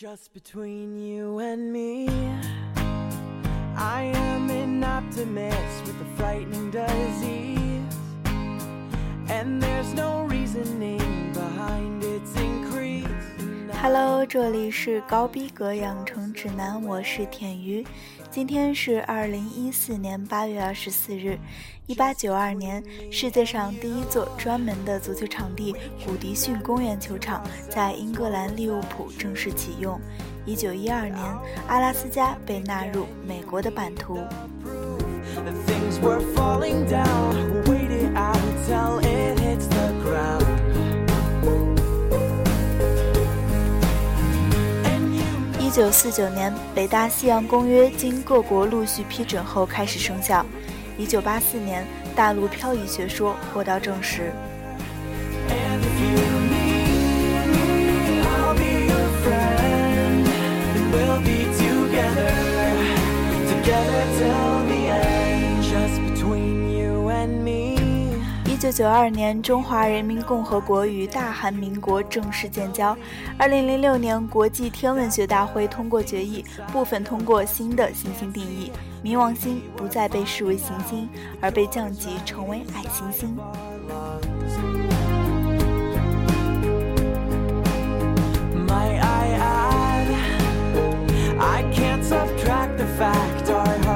Just between you and me, I am an optimist with a frightening disease. And there's no reasoning. Hello，这里是高逼格养成指南，我是舔鱼。今天是二零一四年八月二十四日，一八九二年，世界上第一座专门的足球场地——古迪逊公园球场在英格兰利物浦正式启用。一九一二年，阿拉斯加被纳入美国的版图。一九四九年，北大西洋公约经各国陆续批准后开始生效。一九八四年，大陆漂移学说获到证实。And if you 九九二年，中华人民共和国与大韩民国正式建交。二零零六年，国际天文学大会通过决议，部分通过新的行星定义，冥王星不再被视为行星，而被降级成为矮行星。My I add, I can't subtract the fact our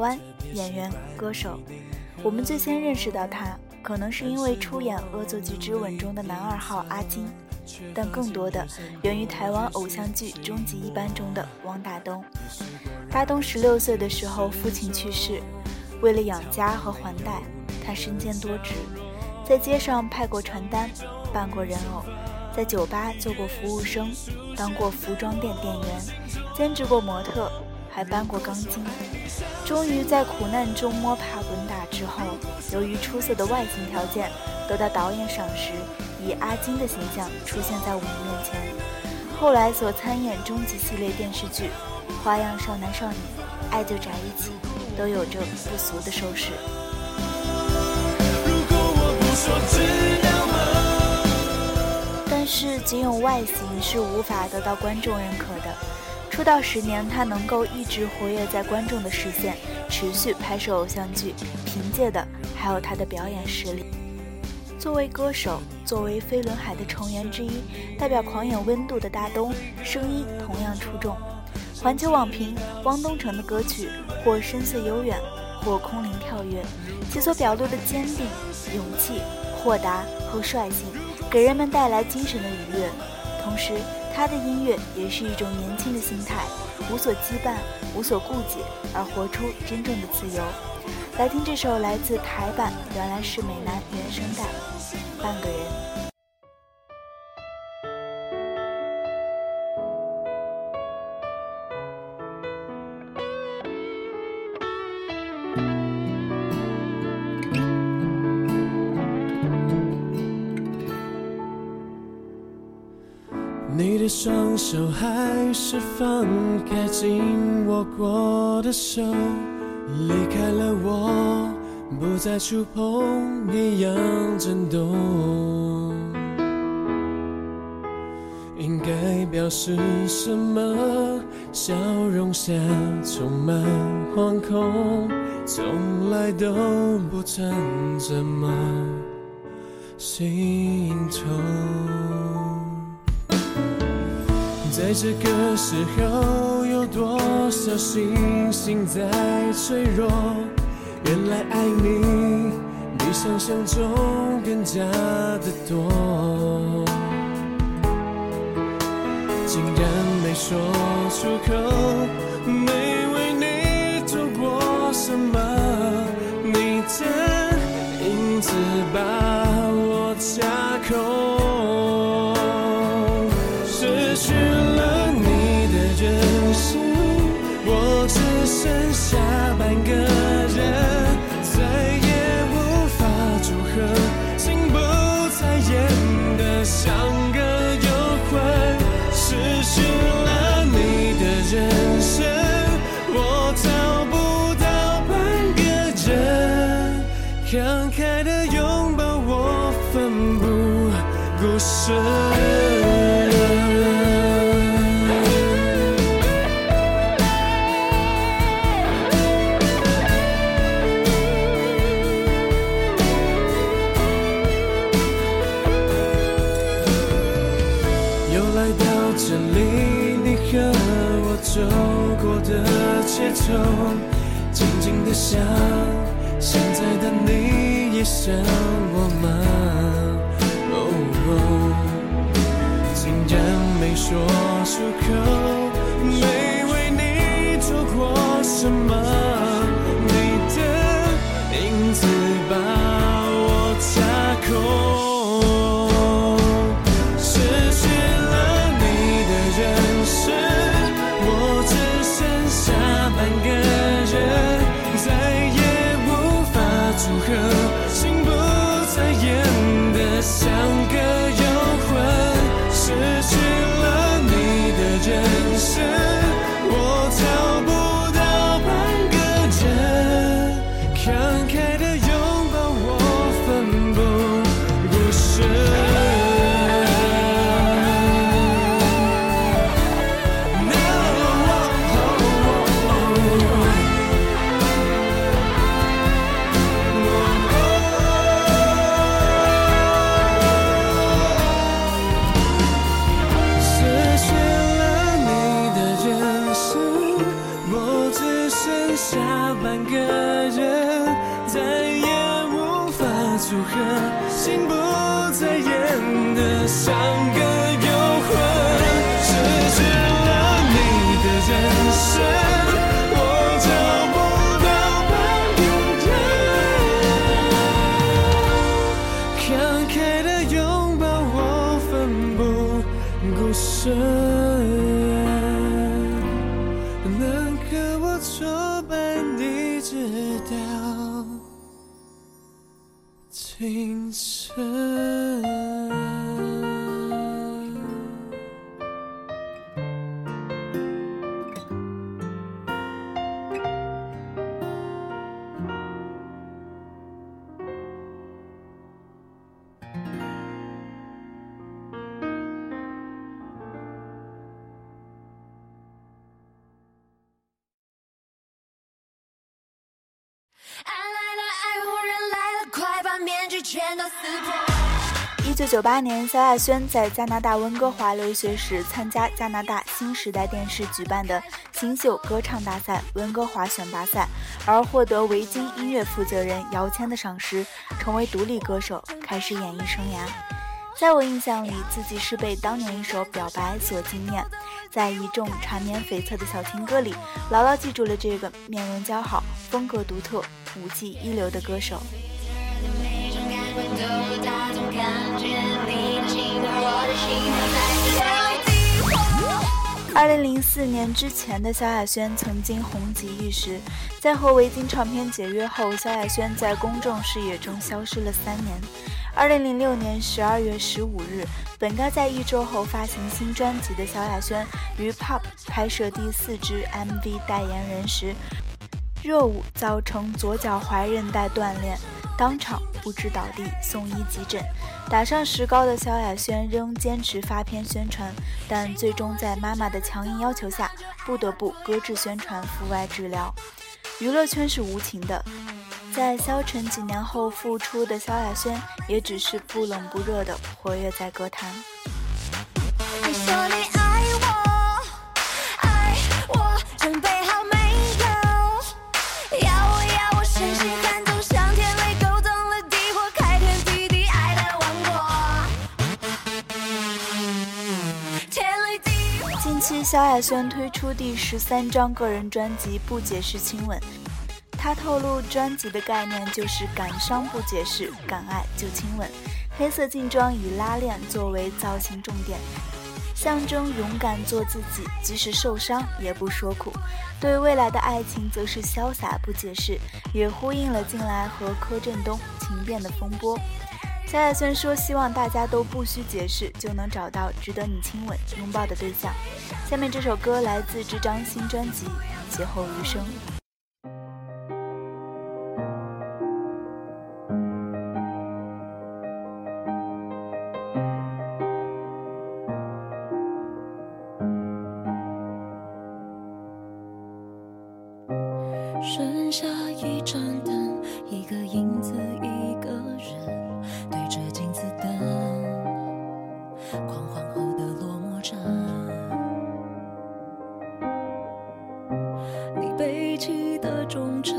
湾演员、歌手。我们最先认识到他，可能是因为出演《恶作剧之吻》中的男二号阿金，但更多的源于台湾偶像剧《终极一班》中的汪大东。大东十六岁的时候，父亲去世，为了养家和还贷，他身兼多职，在街上派过传单，扮过人偶，在酒吧做过服务生，当过服装店店员，兼职过模特，还搬过钢筋。终于在苦难中摸爬滚打之后，由于出色的外形条件，得到导演赏识，以阿金的形象出现在我们面前。后来所参演终极系列电视剧《花样少男少女》《爱就宅一起》，都有着不俗的收视。但是仅有外形是无法得到观众认可的。出道十年，他能够一直活跃在观众的视线，持续拍摄偶像剧，凭借的还有他的表演实力。作为歌手，作为飞轮海的成员之一，代表狂野温度的大东，声音同样出众。环球网评：汪东城的歌曲或深邃悠远，或空灵跳跃，其所表露的坚定、勇气、豁达和率性，给人们带来精神的愉悦。同时，他的音乐也是一种年轻的心态，无所羁绊，无所顾忌，而活出真正的自由。来听这首来自台版《原来是美男》原声带，《半个人》。手还是放开紧握过的手，离开了我，不再触碰一样震动。应该表示什么？笑容下充满惶恐，从来都不曾这么心痛。在这个时候，有多少星星在脆弱？原来爱你比想象中更加的多，竟然没说出口，没为你做过什么，你的影子把我架空。剩下半个人，再也无法组合，心不再演得像个幽魂。失去了你的人生，我找不到半个人，慷慨的拥抱我奋不顾身。静静的想，现在的你也想我吗？哦，竟然没说出口，清晨。九九八年，萧亚轩在加拿大温哥华留学时，参加加拿大新时代电视举办的新秀歌唱大赛温哥华选拔赛，而获得维京音乐负责人姚谦的赏识，成为独立歌手，开始演艺生涯。在我印象里，自己是被当年一首《表白》所惊艳，在一众缠绵悱恻的小情歌里，牢牢记住了这个面容姣好、风格独特、舞技一流的歌手。二零零四年之前的萧亚轩曾经红极一时，在和维京唱片解约后，萧亚轩在公众视野中消失了三年。二零零六年十二月十五日，本该在一周后发行新专辑的萧亚轩，于 Pop 拍摄第四支 MV 代言人时，热舞造成左脚踝韧带断裂，当场不治倒地，送医急诊。打上石膏的萧亚轩仍坚持发片宣传，但最终在妈妈的强硬要求下，不得不搁置宣传，赴外治疗。娱乐圈是无情的，在消沉几年后复出的萧亚轩，也只是不冷不热的活跃在歌坛。萧亚轩推出第十三张个人专辑《不解释亲吻》，她透露专辑的概念就是感伤不解释，敢爱就亲吻。黑色劲装以拉链作为造型重点，象征勇敢做自己，即使受伤也不说苦。对未来的爱情则是潇洒不解释，也呼应了近来和柯震东情变的风波。萧亚轩说：“希望大家都不需解释，就能找到值得你亲吻、拥抱的对象。”下面这首歌来自这张新专辑《劫后余生》。狂欢后的落寞者。你背弃的忠诚，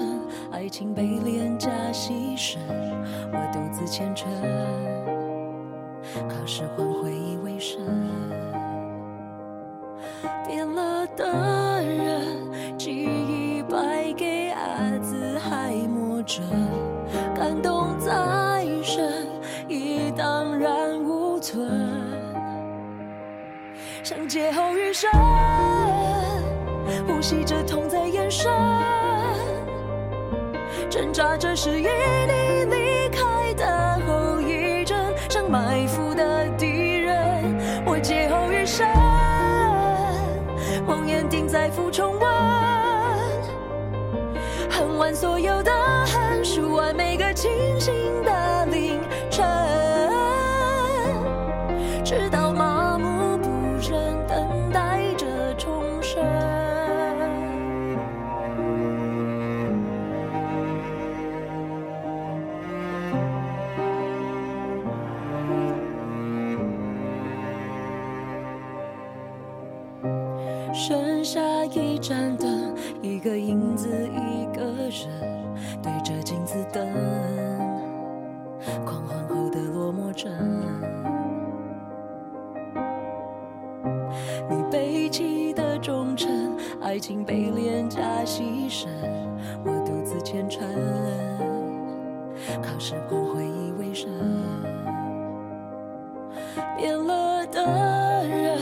爱情被廉价牺牲，我独自虔诚，靠使唤这是与你离开的后遗症，像埋伏的敌人，我劫后余生。谎言定在复重温，恨完所有的恨，数完每个清醒的凌晨，背弃的忠诚，爱情被廉价牺牲，我独自虔诚，靠时光回忆为生。变了的人，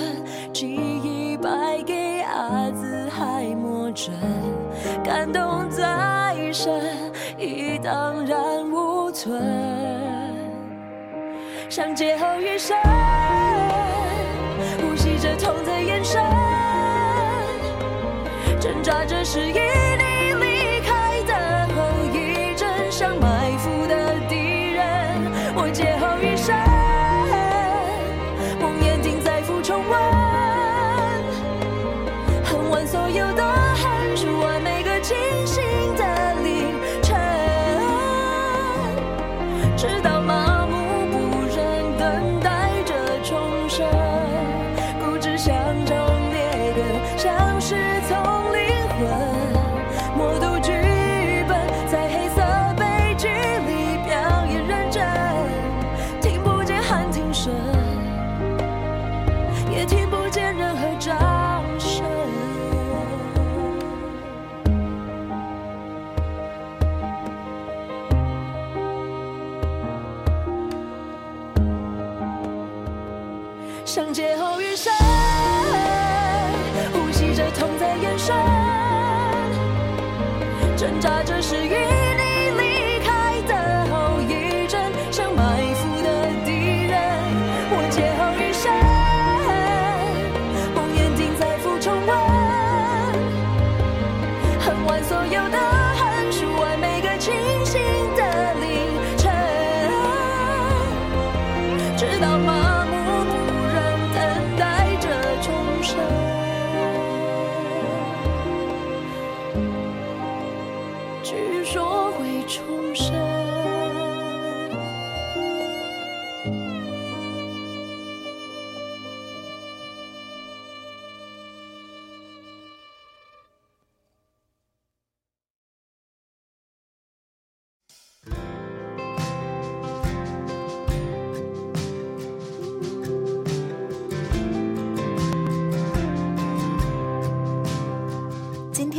记忆败给阿兹海默症，感动再深已荡然无存，像劫后余生，呼吸着痛在是与你离开的后遗症，像埋伏的敌人，我劫后余生。梦魇定再复重温，恨完所有的恨，数完每个清挣扎着是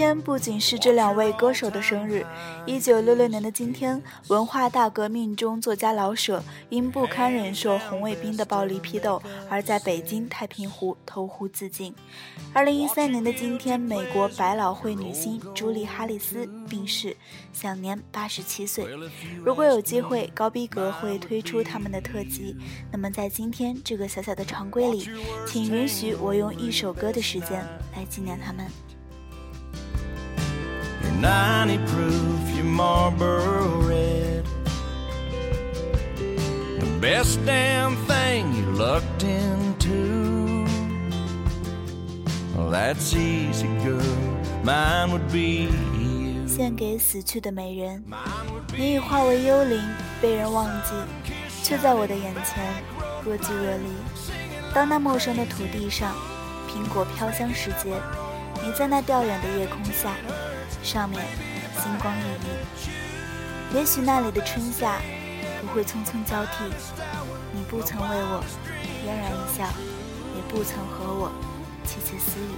天不仅是这两位歌手的生日，一九六六年的今天，文化大革命中作家老舍因不堪忍受红卫兵的暴力批斗，而在北京太平湖投湖自尽。二零一三年的今天，美国百老汇女星朱莉·哈里斯病逝，享年八十七岁。如果有机会，高逼格会推出他们的特辑。那么在今天这个小小的常规里，请允许我用一首歌的时间来纪念他们。Your 90 proof, your Marlboro red. The best damn thing you lucked into. Well, that's easy, girl. Mine would be you. 献给死去的美人，你已化为幽灵，被人忘记，却在我的眼前若即若离。当那陌生的土地上，苹果飘香时节，你在那吊远的夜空下，上面星光熠熠。也许那里的春夏不会匆匆交替，你不曾为我嫣然一笑，也不曾和我窃窃私语。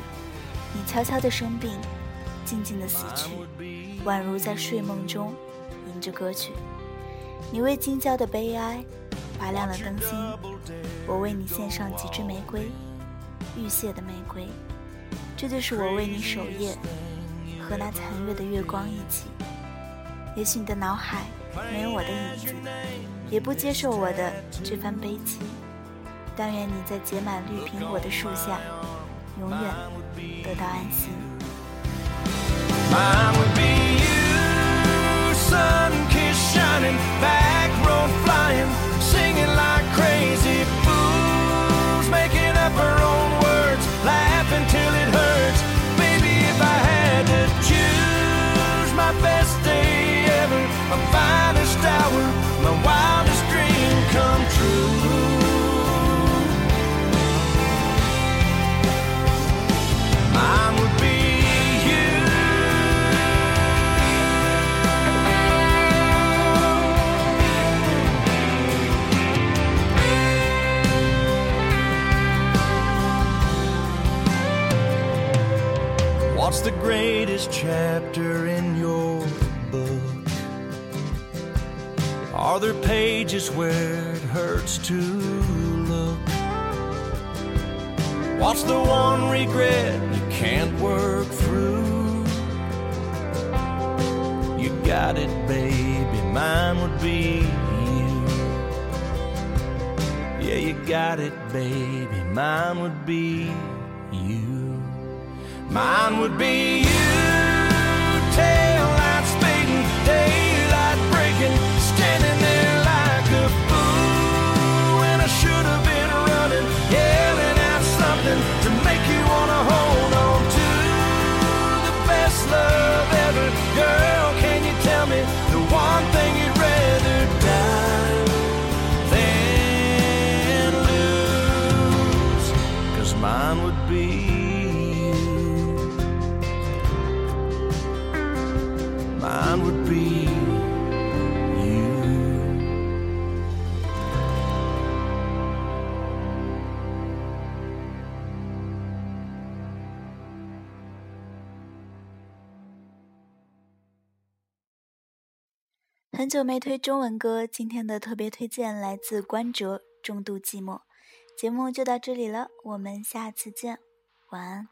你悄悄地生病，静静地死去，宛如在睡梦中吟着歌曲。你为今宵的悲哀拔亮了灯芯，我为你献上几支玫瑰，欲谢的玫瑰。这就是我为你守夜，和那残月的月光一起。也许你的脑海没有我的影子，也不接受我的这番悲戚。但愿你在结满绿苹果的树下，永远得到安息。Until it hurts. Best day ever, my finest hour, What's the one regret you can't work through? You got it, baby, mine would be you. Yeah, you got it, baby, mine would be you. Mine would be you. Tail 很久没推中文歌，今天的特别推荐来自关喆《重度寂寞》。节目就到这里了，我们下次见，晚安。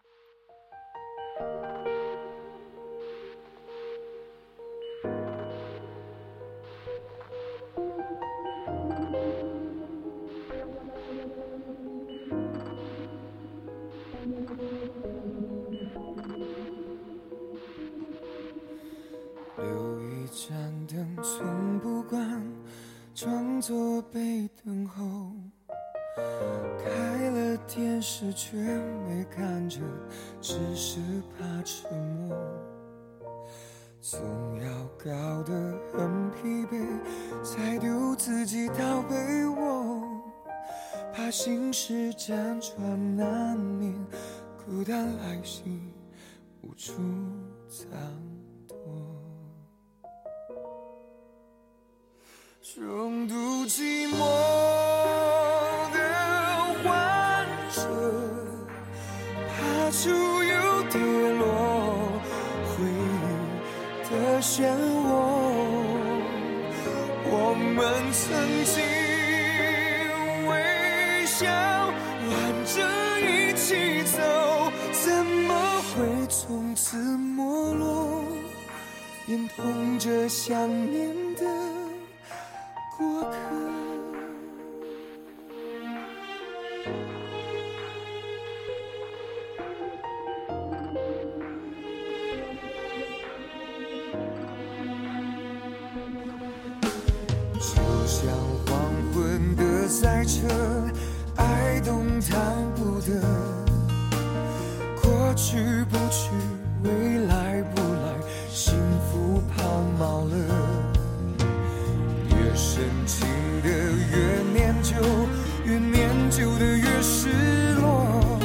只是怕沉默。总要搞得很疲惫，才丢自己到被窝。怕心事辗转难眠，孤单来袭无处藏躲。重度寂寞怕出又跌落，回忆的漩涡。我们曾经微笑，挽着一起走，怎么会从此没落？眼痛着想念的过客。在这，爱动弹不得，过去不去，未来不来，幸福抛锚了。越深情的越念旧，越念旧的越失落。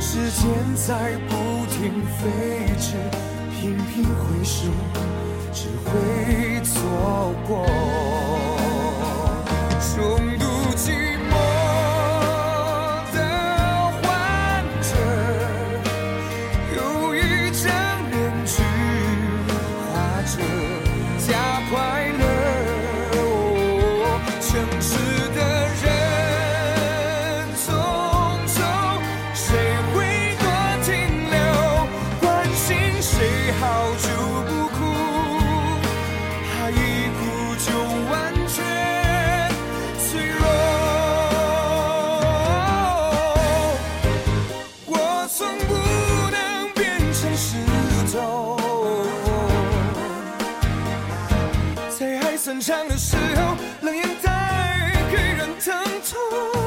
时间在不停飞驰，频频回首，只会错过。散场的时候，冷眼带给人疼痛。